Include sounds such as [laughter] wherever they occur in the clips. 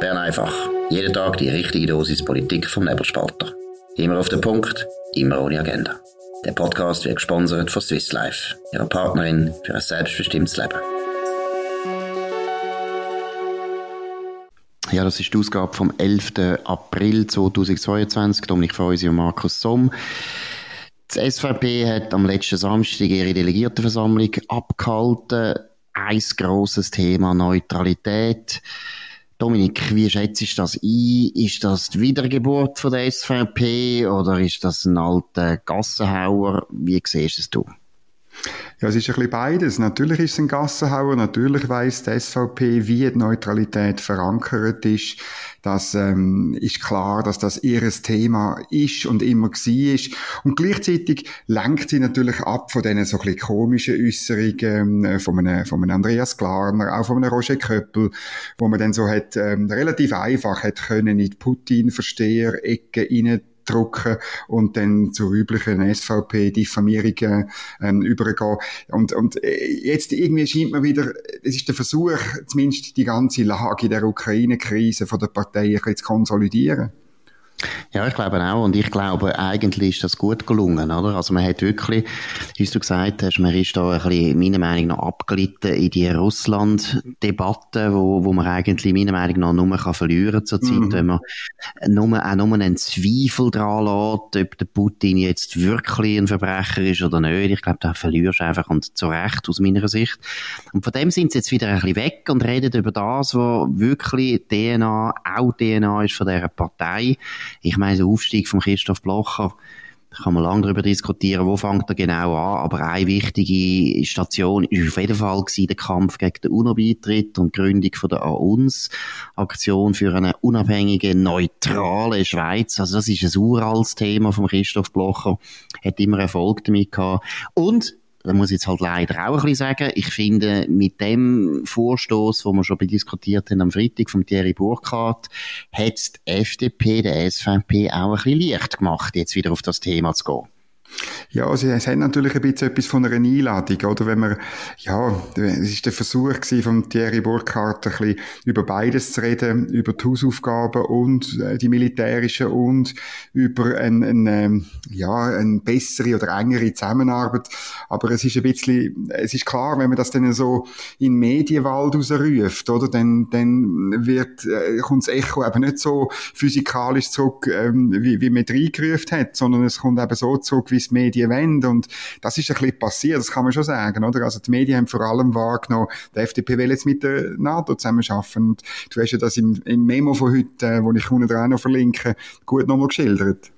Bern einfach. Jeden Tag die richtige Dosis Politik vom Nebelspalter. Immer auf den Punkt, immer ohne Agenda. Der Podcast wird gesponsert von Swiss Life, ihrer Partnerin für ein selbstbestimmtes Leben. Ja, das ist die Ausgabe vom 11. April 2022. Dominik Feusi und Markus Somm. Die SVP hat am letzten Samstag ihre Delegiertenversammlung abgehalten. Ein grosses Thema Neutralität. Dominik, wie schätzt du das ein? Ist das die Wiedergeburt von der SVP oder ist das ein alter Gassenhauer? Wie siehst du es? Ja, es ist ein bisschen beides. Natürlich ist es ein Gassenhauer, natürlich weiss die SVP, wie die Neutralität verankert ist. Das ähm, ist klar, dass das ihr Thema ist und immer war. Und gleichzeitig lenkt sie natürlich ab von diesen so ein bisschen komischen Äußerungen äh, von, einem, von einem Andreas Klarner, auch von einem Roger Köppel, wo man dann so hat, ähm, relativ einfach hat können in die Putin-Versteher-Ecke drucken und dann zu üblichen SVP-Diffamierungen ähm, übergehen. Und, und äh, jetzt irgendwie scheint mir wieder, es ist der Versuch, zumindest die ganze Lage der Ukraine-Krise von der Partei ein bisschen zu konsolidieren. Ja, ich glaube auch. Und ich glaube, eigentlich ist das gut gelungen, oder? Also man hat wirklich, wie du gesagt hast, man ist da ein bisschen, meiner Meinung nach, abgelitten in die Russland-Debatte, wo, wo man eigentlich, meiner Meinung nach, nur kann verlieren zurzeit, mhm. wenn man nur, auch nur einen Zweifel dran lässt, ob der Putin jetzt wirklich ein Verbrecher ist oder nicht. Ich glaube, da verlierst du einfach und zu Recht, aus meiner Sicht. Und von dem sind sie jetzt wieder ein bisschen weg und reden über das, was wirklich DNA, auch DNA ist von dieser Partei. Ich meine, der Aufstieg von Christoph Blocher, da kann man lange darüber diskutieren, wo fängt er genau an, aber eine wichtige Station ist auf jeden Fall der Kampf gegen den UNO-Beitritt und die Gründung von der AUNS-Aktion für eine unabhängige, neutrale Schweiz. Also das ist ein uraltes Thema von Christoph Blocher, hat immer Erfolg damit gehabt. Und da muss ich jetzt halt leider auch ein bisschen sagen, ich finde, mit dem Vorstoß, wo wir schon diskutiert haben am Freitag vom Thierry Burkhardt, hat die FDP, der SVP auch ein bisschen leicht gemacht, jetzt wieder auf das Thema zu gehen. Ja, also es hat natürlich ein bisschen etwas von einer Einladung, oder? Wenn man, ja, es ist der Versuch von Thierry Burkhardt, ein bisschen über beides zu reden, über die Hausaufgaben und äh, die militärischen und über eine, eine, ähm, ja, eine bessere oder engere Zusammenarbeit. Aber es ist ein bisschen, es ist klar, wenn man das dann so in Medienwald rausruft, oder? Dann, dann wird, äh, kommt das Echo eben nicht so physikalisch zurück, ähm, wie, wie man reingerufen hat, sondern es kommt eben so zurück, wie es Medien wollen. Und das ist ein bisschen passiert, das kann man schon sagen, oder? Also die Medien haben vor allem wahrgenommen, die FDP will jetzt mit der NATO zusammenarbeiten. Und du hast ja das im, im Memo von heute, äh, wo ich unten dran noch verlinke, gut nochmal geschildert.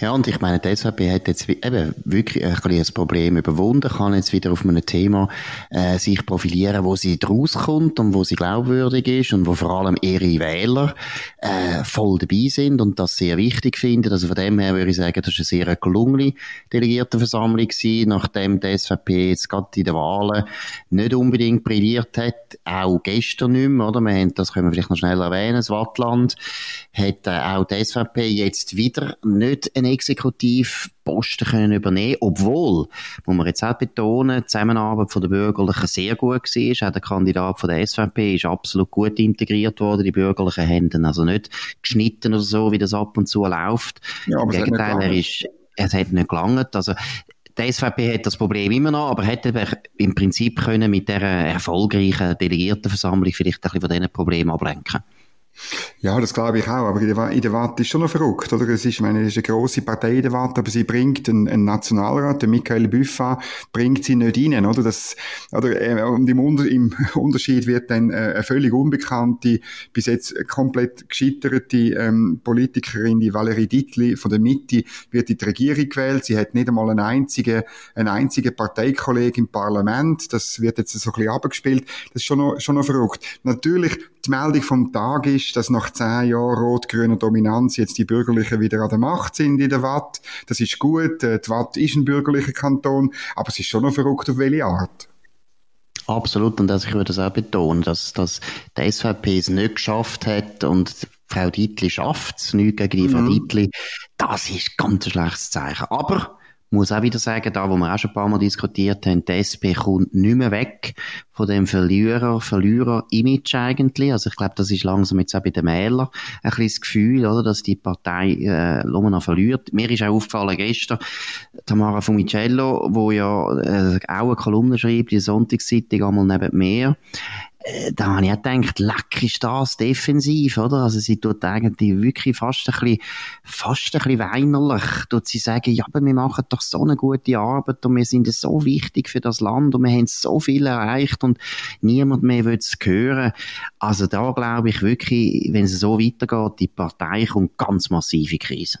Ja, und ich meine, die SVP hat jetzt eben wirklich ein bisschen Problem überwunden, kann jetzt wieder auf einem Thema äh, sich profilieren, wo sie draus kommt und wo sie glaubwürdig ist und wo vor allem ihre Wähler äh, voll dabei sind und das sehr wichtig finden. Also von dem her würde ich sagen, das ist eine sehr gelungene Delegiertenversammlung gewesen, nachdem die SVP jetzt gerade in den Wahlen nicht unbedingt brilliert hat, auch gestern nicht mehr, oder? Wir haben, das können wir vielleicht noch schnell erwähnen, das Wattland hat äh, auch die SVP jetzt wieder nicht einen Exekutivposten können übernehmen obwohl, muss man jetzt auch betonen, die Zusammenarbeit von der Bürgerlichen sehr gut war. Auch der Kandidat von der SVP ist absolut gut integriert worden. Die Bürgerlichen Händen also nicht geschnitten oder so, wie das ab und zu läuft. Ja, Im Gegenteil, er ist, es hat nicht gelangt. Also, die SVP hat das Problem immer noch, aber hätte im Prinzip können mit der erfolgreichen Delegiertenversammlung vielleicht ein bisschen von diesen Problemen ablenken. Ja, das glaube ich auch. Aber in der, Watt ist schon noch verrückt, oder? Es ist, ich meine, es ist eine grosse Partei in der Watt, aber sie bringt einen, einen Nationalrat, den Michael Büffa, bringt sie nicht rein, oder? Das, oder, äh, und im, Unter, im [laughs] Unterschied wird dann äh, eine völlig unbekannte, bis jetzt komplett gescheiterte ähm, Politikerin, die Valerie Dittli von der Mitte, wird in die Regierung gewählt. Sie hat nicht einmal einen einzigen, einen einzigen Parteikollegen im Parlament. Das wird jetzt so ein bisschen abgespielt. Das ist schon noch, schon noch verrückt. Natürlich, die Meldung vom Tag ist, dass nach zehn Jahren rot-grüner Dominanz jetzt die Bürgerlichen wieder an der Macht sind in der Watt. Das ist gut. Äh, die Watt ist ein bürgerlicher Kanton, aber es ist schon noch verrückt, auf welche Art. Absolut, und das, ich würde das auch betonen, dass, dass die SVP es nicht geschafft hat und Frau Dietli schafft es, nicht gegen die mhm. Frau Dietli. Das ist ganz ein schlechtes Zeichen. Aber muss auch wieder sagen, da, wo wir auch schon ein paar Mal diskutiert haben, die SP kommt nicht mehr weg von dem Verlierer, Verlierer-Image eigentlich. Also ich glaube, das ist langsam jetzt auch bei den Wählern ein bisschen das Gefühl, oder, dass die Partei äh, noch verliert. Mir ist auch aufgefallen gestern, Tamara Fumicello, wo ja äh, auch eine Kolumne schreibt, die Sonntagszeitung einmal neben mir, da habe ich auch gedacht, leck ist das defensiv, oder? Also sie tut eigentlich wirklich fast ein bisschen, fast ein bisschen weinerlich, tut sie sagen, ja, aber wir machen doch so eine gute Arbeit und wir sind so wichtig für das Land und wir haben so viel erreicht und niemand mehr will es hören. Also da glaube ich wirklich, wenn es so weitergeht, die Partei kommt ganz massive Krise.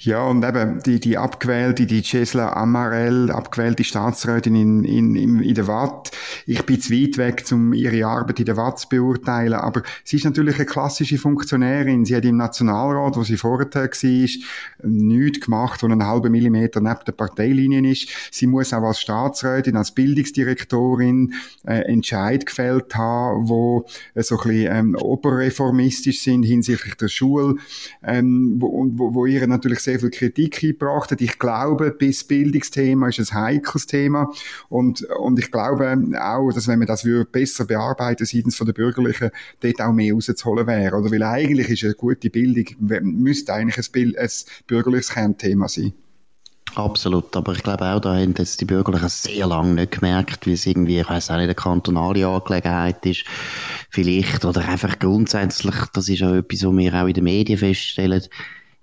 Ja, und eben die, die abgewählte, die Cesla Amarell, abgewählte Staatsrätin in, in, in, in der Watt. Ich bin zu weit weg, um ihre Arbeit in der Watt zu beurteilen, aber sie ist natürlich eine klassische Funktionärin. Sie hat im Nationalrat, wo sie vorher war, nichts gemacht, wo einen halben Millimeter neben der Parteilinien ist. Sie muss auch als Staatsrätin, als Bildungsdirektorin äh, Entscheid gefällt haben, wo äh, so ein bisschen ähm, oberreformistisch sind hinsichtlich der Schule, ähm, wo, wo, wo ihre natürlich sehr viel Kritik eingebracht hat. Ich glaube, bis Bildungsthema ist ein heikles Thema und, und ich glaube auch, dass wenn man das würde besser bearbeiten seitens von der Bürgerlichen, dort auch mehr rauszuholen wäre. Oder weil eigentlich ist eine gute Bildung, müsste eigentlich ein, Bild, ein bürgerliches Kernthema sein. Absolut, aber ich glaube auch, da haben jetzt die Bürgerlichen sehr lange nicht gemerkt, wie es irgendwie, ich weiß auch nicht, eine kantonale Angelegenheit ist, vielleicht, oder einfach grundsätzlich, das ist auch etwas, was wir auch in den Medien feststellen,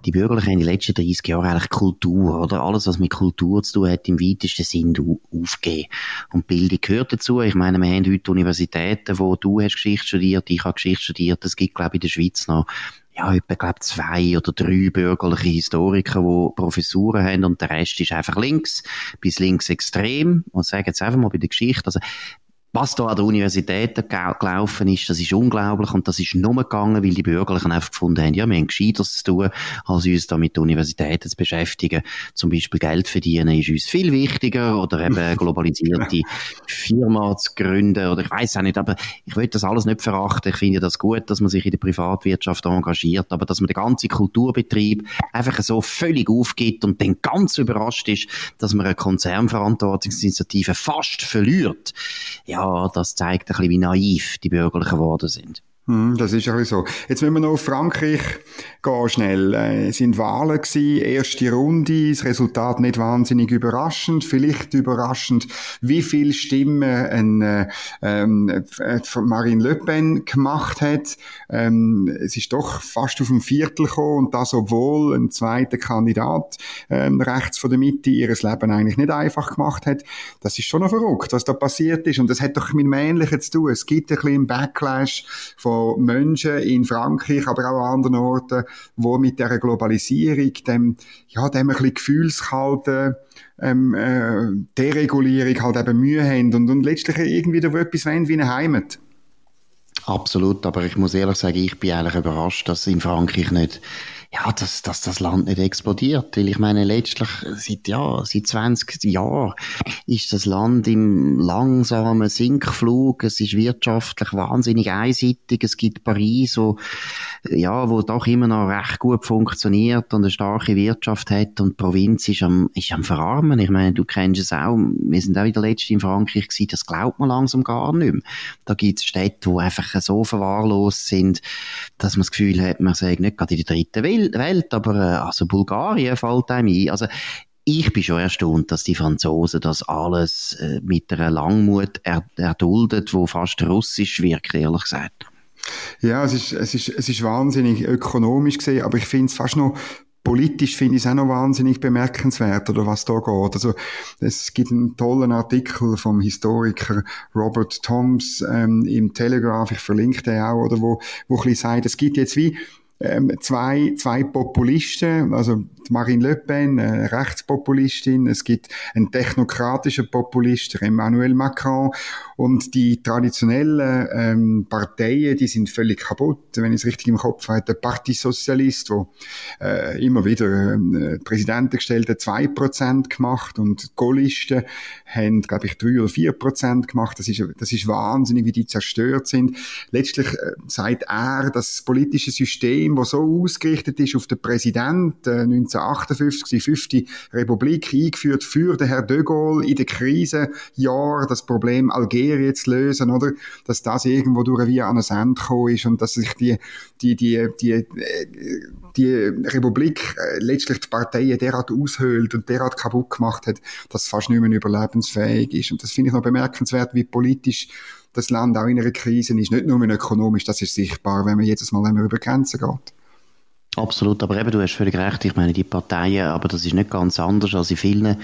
die Bürgerlichen haben in den letzten 30 Jahren eigentlich Kultur, oder? Alles, was mit Kultur zu tun hat, im weitesten Sinn aufgeben. Und Bildung gehört dazu. Ich meine, wir haben heute Universitäten, wo du hast Geschichte studiert, ich habe Geschichte studiert. Es gibt, glaube ich, in der Schweiz noch ja, etwa, glaub, zwei oder drei bürgerliche Historiker, die Professuren haben und der Rest ist einfach links, bis links extrem. Und sagen jetzt einfach mal bei der Geschichte, also, was da an der Universität gelaufen ist, das ist unglaublich und das ist nur gegangen, weil die Bürgerlichen einfach gefunden haben, ja, wir haben Gescheiteres zu tun, als uns da mit der Universität zu beschäftigen. Zum Beispiel Geld verdienen ist uns viel wichtiger oder eben [laughs] globalisierte Firma zu gründen oder ich weiß auch nicht, aber ich will das alles nicht verachten. Ich finde das gut, dass man sich in der Privatwirtschaft engagiert, aber dass man den ganzen Kulturbetrieb einfach so völlig aufgibt und dann ganz überrascht ist, dass man eine Konzernverantwortungsinitiative fast verliert. Ja, ja, das zeigt ein bisschen, wie naiv die Bürgerlichen geworden sind. Hm, das ist ein so. Jetzt müssen wir noch auf Frankreich gehen, schnell. Äh, es sind Wahlen gewesen, erste Runde, das Resultat nicht wahnsinnig überraschend, vielleicht überraschend, wie viel Stimmen ein, äh, ähm, äh, Marine Le Pen gemacht hat. Ähm, es ist doch fast auf ein Viertel gekommen und das, obwohl ein zweiter Kandidat ähm, rechts von der Mitte ihres Leben eigentlich nicht einfach gemacht hat. Das ist schon noch verrückt, was da passiert ist und das hat doch mit dem Ähnlichen zu tun. Es gibt ein bisschen Backlash von Menschen in Frankreich, aber auch an anderen Orten, wo mit der Globalisierung, dem, ja, dem ein bisschen gefühlskalten, ähm, äh, Deregulierung halt eben Mühe haben und, und letztlich irgendwie da etwas wollen wie eine Heimat. Absolut, aber ich muss ehrlich sagen, ich bin eigentlich überrascht, dass in Frankreich nicht ja, dass, dass das Land nicht explodiert. Weil ich meine, letztlich, seit, ja, seit 20 Jahren ist das Land im langsamen Sinkflug. Es ist wirtschaftlich wahnsinnig einseitig. Es gibt Paris, wo, ja, wo doch immer noch recht gut funktioniert und eine starke Wirtschaft hat und die Provinz ist am, ist am Verarmen. Ich meine, du kennst es auch. Wir sind auch wieder letztes in Frankreich gewesen. Das glaubt man langsam gar nicht mehr. Da gibt es Städte, die einfach so verwahrlost sind, dass man das Gefühl hat, man sei nicht gerade in der dritten Welt Welt, aber äh, also Bulgarien fällt einem ein. Also ich bin schon erstaunt, dass die Franzosen das alles äh, mit einer Langmut er erduldet, wo fast russisch wirkt, ehrlich gesagt. Ja, es ist, es ist, es ist wahnsinnig ökonomisch gesehen, aber ich finde es fast noch politisch finde ich es auch noch wahnsinnig bemerkenswert, oder was da geht. Also, es gibt einen tollen Artikel vom Historiker Robert Toms ähm, im Telegraph, ich verlinke den auch, oder wo, wo ein bisschen sagt, es gibt jetzt wie ähm, zwei, zwei Populisten, also Marine Le Pen, eine Rechtspopulistin, es gibt einen technokratischen Populist, Emmanuel Macron, und die traditionellen ähm, Parteien, die sind völlig kaputt. Wenn ich es richtig im Kopf habe, der Parti Sozialist, wo äh, immer wieder ähm, Präsidenten gestellt hat, zwei Prozent gemacht und Gaullisten haben, glaube ich, drei oder vier Prozent gemacht. Das ist, das ist wahnsinnig, wie die zerstört sind. Letztlich äh, sagt er, das politische System System, das so ausgerichtet ist auf den Präsidenten, äh, 1958, die fünfte Republik, eingeführt für den Herr de Gaulle in den Krisenjahren, das Problem Algerien zu lösen, oder? Dass das irgendwo durch wie an ein Ende gekommen ist und dass sich die, die, die, die, äh, die Republik äh, letztlich die Parteien derart aushöhlt und derart kaputt gemacht hat, dass es fast nicht mehr überlebensfähig ist. Und das finde ich noch bemerkenswert, wie politisch das Land auch in einer Krise ist. Nicht nur ökonomisch, das ist sichtbar, wenn man jedes Mal über Grenzen geht. Absolut, aber eben, du hast völlig recht. Ich meine, die Parteien, aber das ist nicht ganz anders als in vielen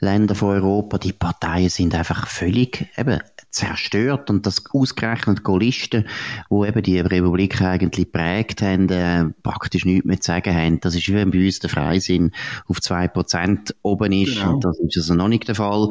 Ländern von Europa. Die Parteien sind einfach völlig eben zerstört und das ausgerechnet Gaullisten, wo eben die Republik eigentlich prägt haben, äh, praktisch nichts mehr zu sagen haben. Das ist wie wenn bei uns der Freisinn auf zwei Prozent oben ist genau. und das ist also noch nicht der Fall.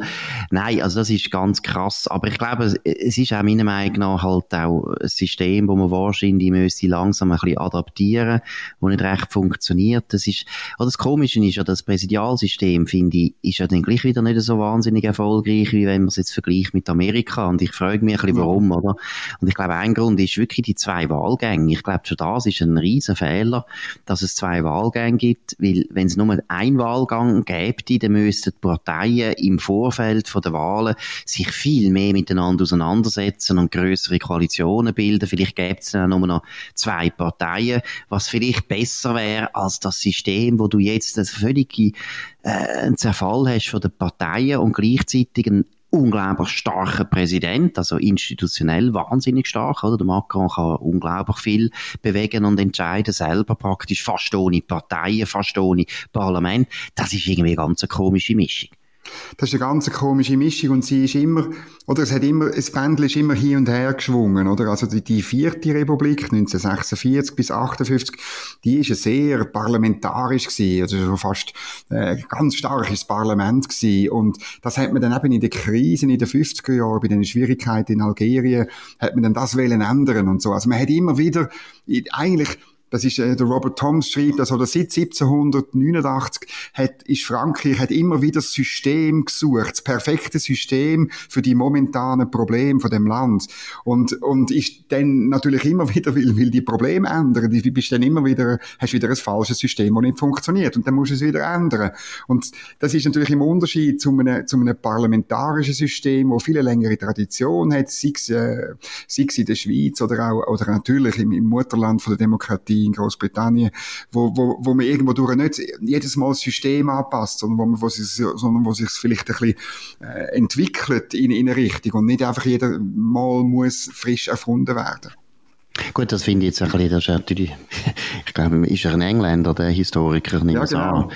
Nein, also das ist ganz krass, aber ich glaube, es ist auch meiner Meinung nach halt auch ein System, wo man wahrscheinlich müsste langsam ein bisschen adaptieren, wo nicht recht funktioniert. Das ist, oder das Komische ist ja, das Präsidialsystem, finde ich, ist ja dann gleich wieder nicht so wahnsinnig erfolgreich, wie wenn man es jetzt vergleicht mit Amerika und ich frage mich ein bisschen, warum, oder? Und ich glaube, ein Grund ist wirklich die zwei Wahlgänge. Ich glaube, schon das ist ein riesen Fehler, dass es zwei Wahlgänge gibt, weil wenn es nur ein Wahlgang gäbe, dann müssten die Parteien im Vorfeld von der Wahlen sich viel mehr miteinander auseinandersetzen und größere Koalitionen bilden. Vielleicht gäbe es dann nur noch zwei Parteien, was vielleicht besser wäre als das System, wo du jetzt äh, einen Zerfall hast von den Parteien und gleichzeitig einen unglaublich starker Präsident, also institutionell wahnsinnig stark, oder? Der Macron kann unglaublich viel bewegen und entscheiden, selber praktisch fast ohne Parteien, fast ohne Parlament. Das ist irgendwie eine ganz komische Mischung. Das ist eine ganz komische Mischung und sie ist immer, oder es hat immer, das Pendel ist immer hin und her geschwungen, oder? Also die, die vierte Republik, 1946 bis 58, die ist sehr parlamentarisch gewesen, also fast äh, ganz starkes Parlament gewesen und das hat man dann eben in der Krise in den 50er Jahren, bei den Schwierigkeiten in Algerien, hat man dann das wollen ändern und so. Also man hat immer wieder, eigentlich, das ist, äh, der Robert Thoms schreibt, also seit 1789 hat, ist Frankreich hat immer wieder das System gesucht, das perfekte System für die momentanen Probleme von dem Land. Und, und ist dann natürlich immer [laughs] wieder, will, will die Probleme ändern. Du bist dann immer wieder, hast wieder ein falsches System, das nicht funktioniert. Und dann musst du es wieder ändern. Und das ist natürlich im Unterschied zu einem, zu einem parlamentarischen System, wo viele längere Tradition hat, sei es, äh, sei es in der Schweiz oder auch, oder natürlich im, im Mutterland von der Demokratie in Großbritannien, wo, wo, wo man irgendwo durch nicht jedes Mal das System anpasst, sondern wo man, wo sich, sondern wo sich vielleicht ein bisschen äh, entwickelt in, in eine Richtung und nicht einfach jedes Mal muss frisch erfunden werden. Gut, das finde ich jetzt ein bisschen, das ist natürlich, [laughs] ich glaube, ist er ein Engländer, der Historiker, nicht ja, genau.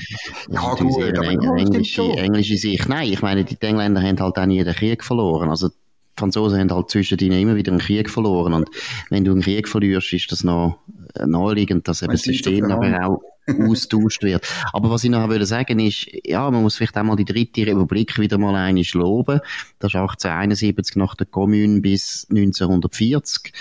Ja, gut, aber englische, englische Sicht. Nein, ich meine, die Engländer haben halt auch nie den Krieg verloren. Also, die Franzosen haben halt zwischendrin immer wieder einen Krieg verloren. Und wenn du einen Krieg verlierst, ist das noch äh, naheliegend, dass eben das System nachher auch [laughs] austauscht wird. Aber was ich noch würde sagen ist, ja, man muss vielleicht auch mal die dritte Republik wieder mal einig loben. Das ist 1871 nach der Kommune bis 1940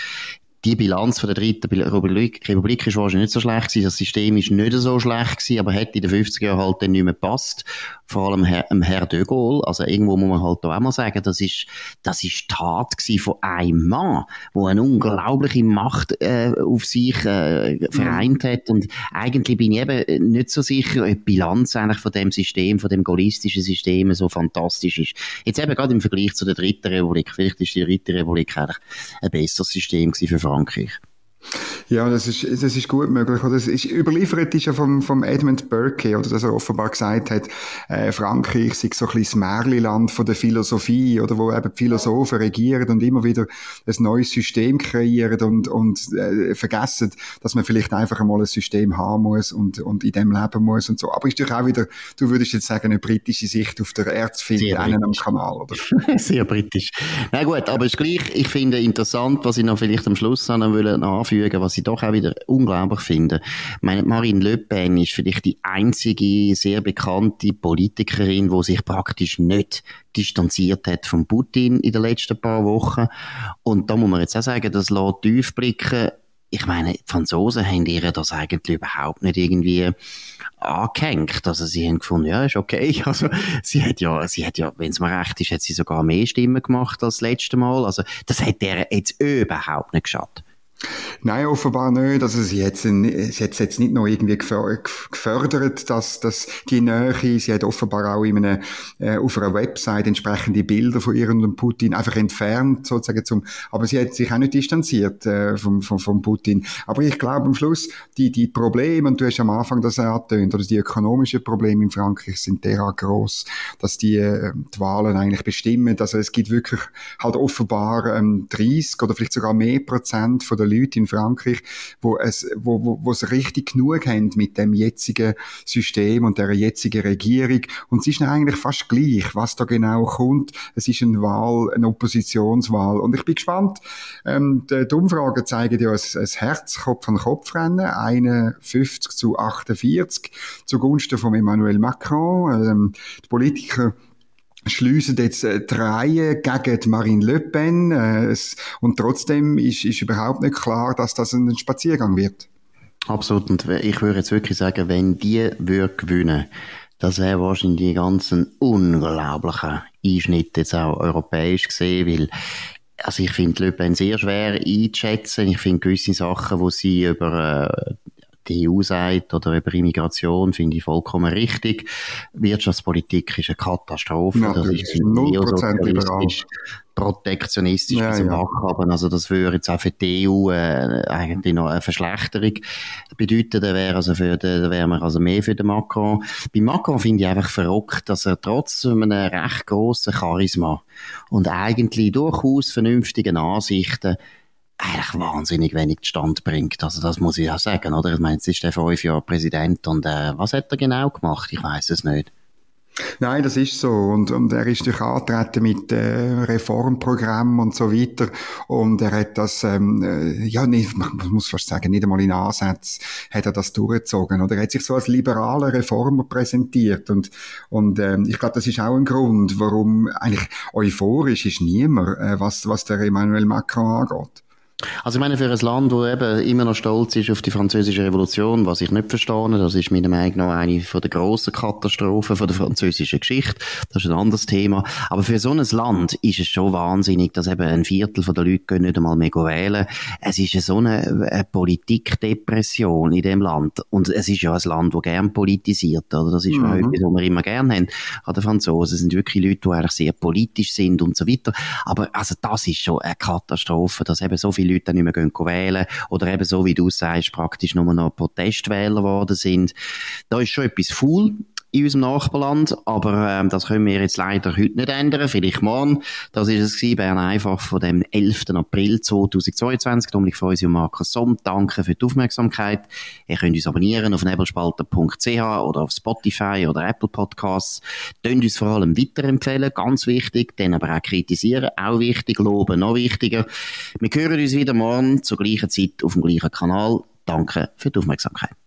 die Bilanz von der dritten Republik, Republik ist wahrscheinlich nicht so schlecht gewesen. Das System ist nicht so schlecht gewesen, aber hätte in den 50er Jahren halt dann nicht mehr gepasst. Vor allem Herr, Herr de Gaulle. Also irgendwo muss man halt auch mal sagen, das ist, das ist Tat gewesen von einem Mann, der eine unglaubliche Macht, äh, auf sich, äh, vereint hat. Und eigentlich bin ich eben nicht so sicher, ob die Bilanz eigentlich von dem System, von dem gaullistischen System so fantastisch ist. Jetzt eben gerade im Vergleich zu der dritten Republik. Vielleicht ist die dritte Republik eigentlich ein besseres System gewesen für Frankreich. Frankreich. Ja, das ist, das ist gut möglich. Oder es ist, überliefert ist ja vom, vom Edmund Burke, oder dass er offenbar gesagt hat, äh, Frankreich sei so ein bisschen das Märliland von der Philosophie, oder wo eben die Philosophen regieren und immer wieder ein neues System kreieren und, und äh, vergessen, dass man vielleicht einfach einmal ein System haben muss und, und in dem leben muss und so. Aber ist doch auch wieder, du würdest jetzt sagen, eine britische Sicht auf der Erzfind einen am Kanal, oder? [laughs] Sehr britisch. Na gut, aber es ist gleich, ich finde interessant, was ich noch vielleicht am Schluss noch anfügen was ich doch auch wieder unglaublich finde. Ich meine, Marine Le Pen ist vielleicht die einzige sehr bekannte Politikerin, die sich praktisch nicht distanziert hat von Putin in den letzten paar Wochen. Und da muss man jetzt auch sagen, das lässt tief blicken. Ich meine, die Franzosen haben ihr das eigentlich überhaupt nicht irgendwie angehängt. Also sie haben gefunden, ja, ist okay. [laughs] Also sie hat ja, sie hat ja, wenn es mir recht ist, hat sie sogar mehr Stimmen gemacht als das letzte Mal. Also das hat der jetzt überhaupt nicht geschadet. Nein, offenbar nicht. Also sie hat sie hat jetzt nicht noch irgendwie gefördert, dass, dass die Nähe, sie hat offenbar auch in einem, äh, auf einer Website entsprechende Bilder von ihr und Putin einfach entfernt, sozusagen zum, aber sie hat sich auch nicht distanziert äh, vom, vom, vom Putin. Aber ich glaube am Schluss, die, die Probleme, und du hast am Anfang das angetönt, oder die ökonomischen Probleme in Frankreich sind derart groß, dass die, äh, die Wahlen eigentlich bestimmen. Also es gibt wirklich halt offenbar ähm, 30 oder vielleicht sogar mehr Prozent von der Leute in Frankreich, wo es, wo, wo, es richtig genug haben mit dem jetzigen System und der jetzigen Regierung. Und es ist eigentlich fast gleich, was da genau kommt. Es ist eine Wahl, eine Oppositionswahl. Und ich bin gespannt. Ähm, die, Umfragen zeigen ja ein, ein Herz Kopf an Kopf rennen. 51 zu 48 zugunsten von Emmanuel Macron. Ähm, die Politiker schliessen jetzt äh, die gegen Marine Le Pen äh, und trotzdem ist, ist überhaupt nicht klar, dass das ein Spaziergang wird. Absolut und ich würde jetzt wirklich sagen, wenn die würde gewinnen, das wäre wahrscheinlich die ganzen unglaublichen Einschnitte jetzt auch europäisch gesehen, weil also ich finde Le Pen sehr schwer einzuschätzen. Ich finde gewisse Sachen, wo sie über äh, die EU sagt oder über Immigration, finde ich vollkommen richtig. Wirtschaftspolitik ist eine Katastrophe. Ja, das ist 0% liberal protektionistisch ja, bis zum ja. haben. Also das würde jetzt auch für die EU äh, eigentlich noch eine Verschlechterung bedeuten. Da wäre also für den, da wären wir also mehr für den Macron. Bei Macron finde ich einfach verrückt, dass er trotz einem recht grossen Charisma und eigentlich durchaus vernünftigen Ansichten eigentlich wahnsinnig wenig Stand bringt. Also das muss ich auch sagen, oder? Ich meine, jetzt ist er fünf Jahre Präsident und äh, was hat er genau gemacht? Ich weiß es nicht. Nein, das ist so. Und, und er ist durch antreten mit äh, Reformprogramm und so weiter. Und er hat das, ähm, äh, ja, nicht, man muss fast sagen, nicht einmal in Ansätzen hat er das durchgezogen. Oder er hat sich so als liberaler Reformer präsentiert. Und, und ähm, ich glaube, das ist auch ein Grund, warum eigentlich euphorisch ist niemand, äh, was, was der Emmanuel Macron angeht. Also ich meine, für ein Land, das eben immer noch stolz ist auf die französische Revolution, was ich nicht verstehe, das ist meiner Meinung nach eine von der grossen Katastrophen von der französischen Geschichte. Das ist ein anderes Thema. Aber für so ein Land ist es schon wahnsinnig, dass eben ein Viertel der Leute nicht einmal mehr wählen. Es ist so eine, eine Politikdepression in dem Land. Und es ist ja ein Land, das gern politisiert, oder? Das ist mhm. etwas, was wir immer gern haben an den Franzosen. Es sind wirklich Leute, die eigentlich sehr politisch sind und so weiter. Aber also das ist schon eine Katastrophe, dass eben so viele viele Leute dann nicht mehr gehen wählen oder eben so, wie du sagst, praktisch nur noch Protestwähler geworden sind. Da ist schon etwas faul in unserem Nachbarland, aber ähm, das können wir jetzt leider heute nicht ändern, vielleicht morgen. Das ist es gewesen, Bern einfach von dem 11. April 2022. Dominik Freusi und Markus Somm, danke für die Aufmerksamkeit. Ihr könnt uns abonnieren auf nebelspalter.ch oder auf Spotify oder Apple Podcasts. Tönt uns vor allem weiterempfehlen, ganz wichtig, dann aber auch kritisieren, auch wichtig, loben, noch wichtiger. Wir hören uns wieder morgen zur gleichen Zeit auf dem gleichen Kanal. Danke für die Aufmerksamkeit.